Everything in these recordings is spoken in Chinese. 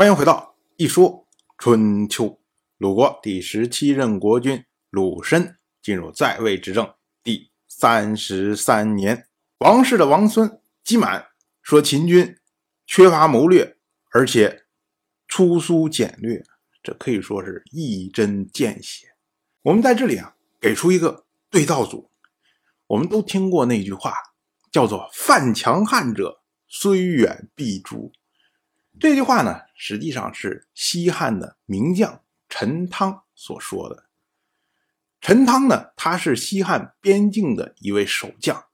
欢迎回到一说春秋。鲁国第十七任国君鲁申进入在位执政第三十三年，王室的王孙姬满说秦军缺乏谋略，而且粗疏简略，这可以说是一针见血。我们在这里啊，给出一个对照组。我们都听过那句话，叫做“犯强汉者，虽远必诛”。这句话呢，实际上是西汉的名将陈汤所说的。陈汤呢，他是西汉边境的一位守将，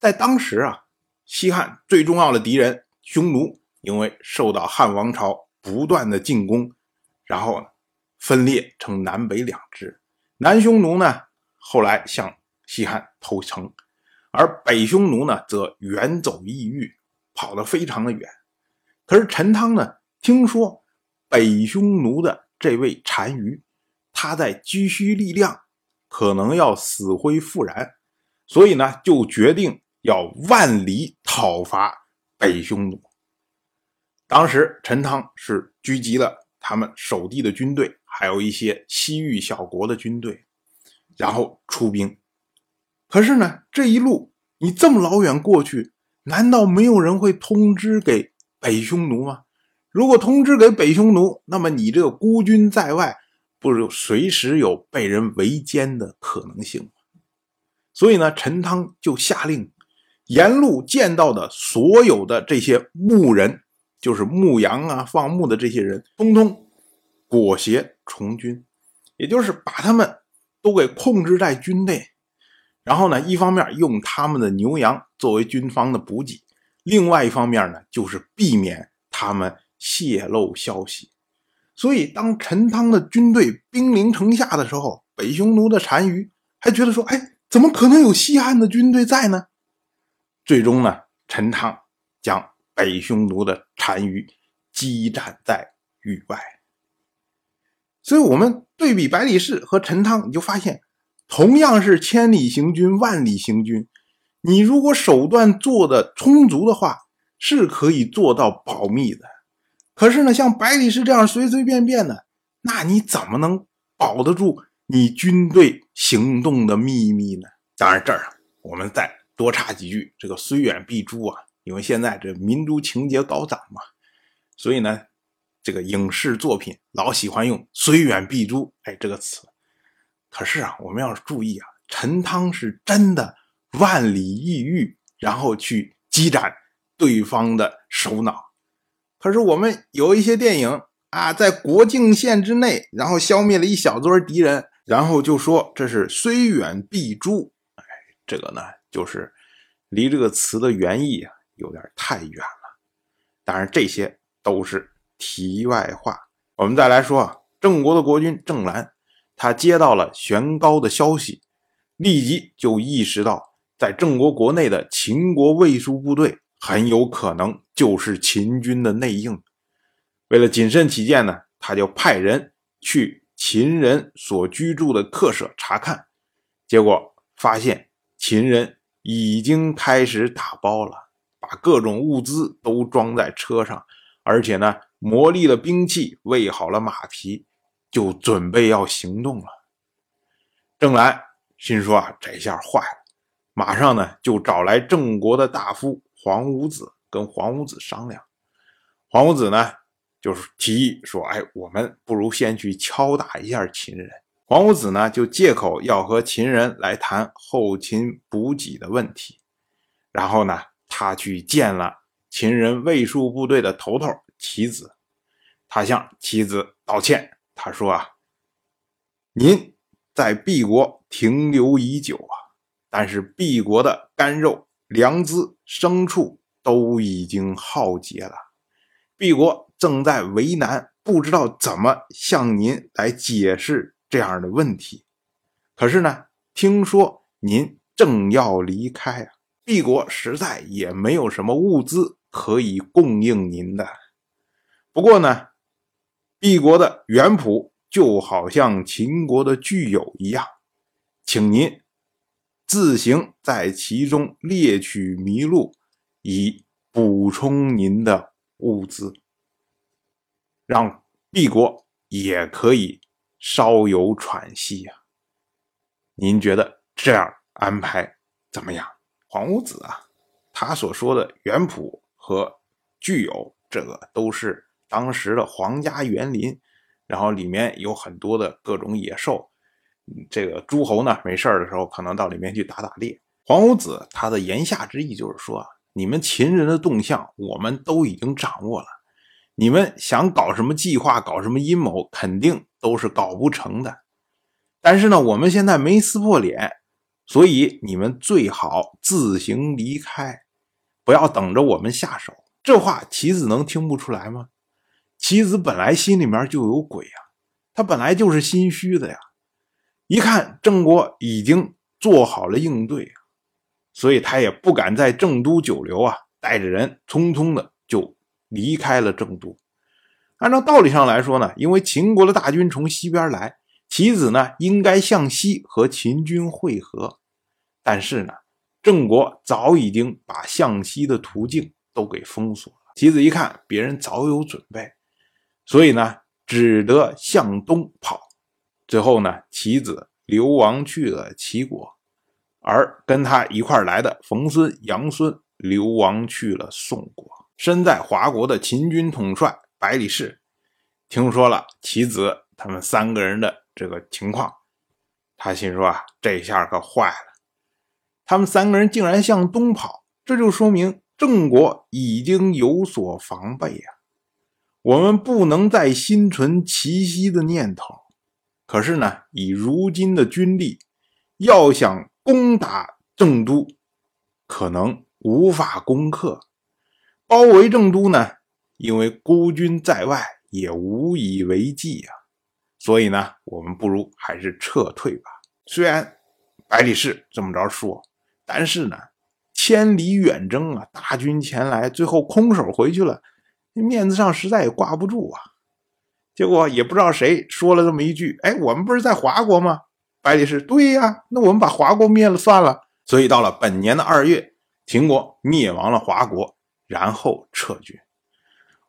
在当时啊，西汉最重要的敌人匈奴，因为受到汉王朝不断的进攻，然后呢，分裂成南北两支。南匈奴呢，后来向西汉投诚，而北匈奴呢，则远走异域，跑得非常的远。可是陈汤呢，听说北匈奴的这位单于，他在积蓄力量，可能要死灰复燃，所以呢，就决定要万里讨伐北匈奴。当时陈汤是聚集了他们守地的军队，还有一些西域小国的军队，然后出兵。可是呢，这一路你这么老远过去，难道没有人会通知给？北匈奴吗？如果通知给北匈奴，那么你这个孤军在外，不是随时有被人围歼的可能性吗？所以呢，陈汤就下令，沿路见到的所有的这些牧人，就是牧羊啊、放牧的这些人，通通裹挟从军，也就是把他们都给控制在军内，然后呢，一方面用他们的牛羊作为军方的补给。另外一方面呢，就是避免他们泄露消息。所以，当陈汤的军队兵临城下的时候，北匈奴的单于还觉得说：“哎，怎么可能有西汉的军队在呢？”最终呢，陈汤将北匈奴的单于击斩在域外。所以，我们对比百里氏和陈汤，你就发现，同样是千里行军，万里行军。你如果手段做的充足的话，是可以做到保密的。可是呢，像百里氏这样随随便便的，那你怎么能保得住你军队行动的秘密呢？当然，这儿我们再多插几句：这个“虽远必诛”啊，因为现在这民族情节高涨嘛，所以呢，这个影视作品老喜欢用“虽远必诛”哎这个词。可是啊，我们要注意啊，陈汤是真的。万里异域，然后去击斩对方的首脑。可是我们有一些电影啊，在国境线之内，然后消灭了一小撮敌人，然后就说这是虽远必诛。哎，这个呢，就是离这个词的原意啊有点太远了。当然，这些都是题外话。我们再来说啊，郑国的国君郑兰，他接到了玄高的消息，立即就意识到。在郑国国内的秦国卫戍部队很有可能就是秦军的内应。为了谨慎起见呢，他就派人去秦人所居住的客舍查看，结果发现秦人已经开始打包了，把各种物资都装在车上，而且呢，磨砺了兵器喂好了马匹，就准备要行动了。郑兰心说啊，这下坏了。马上呢，就找来郑国的大夫黄五子，跟黄五子商量。黄五子呢，就是提议说：“哎，我们不如先去敲打一下秦人。”黄五子呢，就借口要和秦人来谈后勤补给的问题。然后呢，他去见了秦人卫戍部队的头头齐子，他向齐子道歉。他说：“啊，您在毕国停留已久啊。”但是毕国的干肉、粮资、牲畜都已经耗竭了，毕国正在为难，不知道怎么向您来解释这样的问题。可是呢，听说您正要离开啊，毕国实在也没有什么物资可以供应您的。不过呢，毕国的原谱就好像秦国的具有一样，请您。自行在其中猎取麋鹿，以补充您的物资。让帝国也可以稍有喘息呀。您觉得这样安排怎么样？黄五子啊，他所说的原谱和具有这个都是当时的皇家园林，然后里面有很多的各种野兽。这个诸侯呢，没事的时候可能到里面去打打猎。黄五子他的言下之意就是说，你们秦人的动向我们都已经掌握了，你们想搞什么计划、搞什么阴谋，肯定都是搞不成的。但是呢，我们现在没撕破脸，所以你们最好自行离开，不要等着我们下手。这话棋子能听不出来吗？棋子本来心里面就有鬼啊，他本来就是心虚的呀。一看郑国已经做好了应对，所以他也不敢在郑都久留啊，带着人匆匆的就离开了郑都。按照道理上来说呢，因为秦国的大军从西边来，棋子呢应该向西和秦军会合，但是呢，郑国早已经把向西的途径都给封锁了。棋子一看别人早有准备，所以呢，只得向东跑。最后呢，其子流亡去了齐国，而跟他一块来的冯孙、杨孙流亡去了宋国。身在华国的秦军统帅百里氏，听说了其子他们三个人的这个情况，他心说啊，这下可坏了！他们三个人竟然向东跑，这就说明郑国已经有所防备呀。我们不能再心存奇袭的念头。可是呢，以如今的军力，要想攻打郑都，可能无法攻克。包围郑都呢，因为孤军在外，也无以为继啊。所以呢，我们不如还是撤退吧。虽然百里氏这么着说，但是呢，千里远征啊，大军前来，最后空手回去了，面子上实在也挂不住啊。结果也不知道谁说了这么一句：“哎，我们不是在华国吗？”百里奭对呀，那我们把华国灭了算了。所以到了本年的二月，秦国灭亡了华国，然后撤军。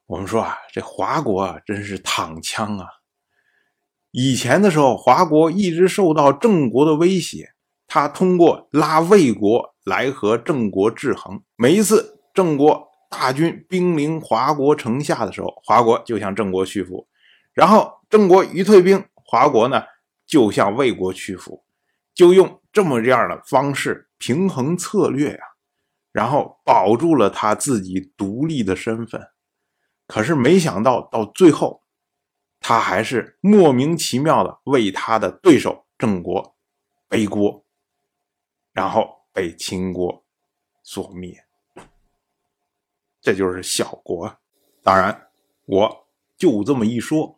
我们说啊，这华国啊，真是躺枪啊！以前的时候，华国一直受到郑国的威胁，他通过拉魏国来和郑国制衡。每一次郑国大军兵临华国城下的时候，华国就向郑国屈服。然后郑国一退兵，华国呢就向魏国屈服，就用这么样的方式平衡策略呀，然后保住了他自己独立的身份。可是没想到到最后，他还是莫名其妙的为他的对手郑国背锅，然后被秦国所灭。这就是小国。当然，我就这么一说。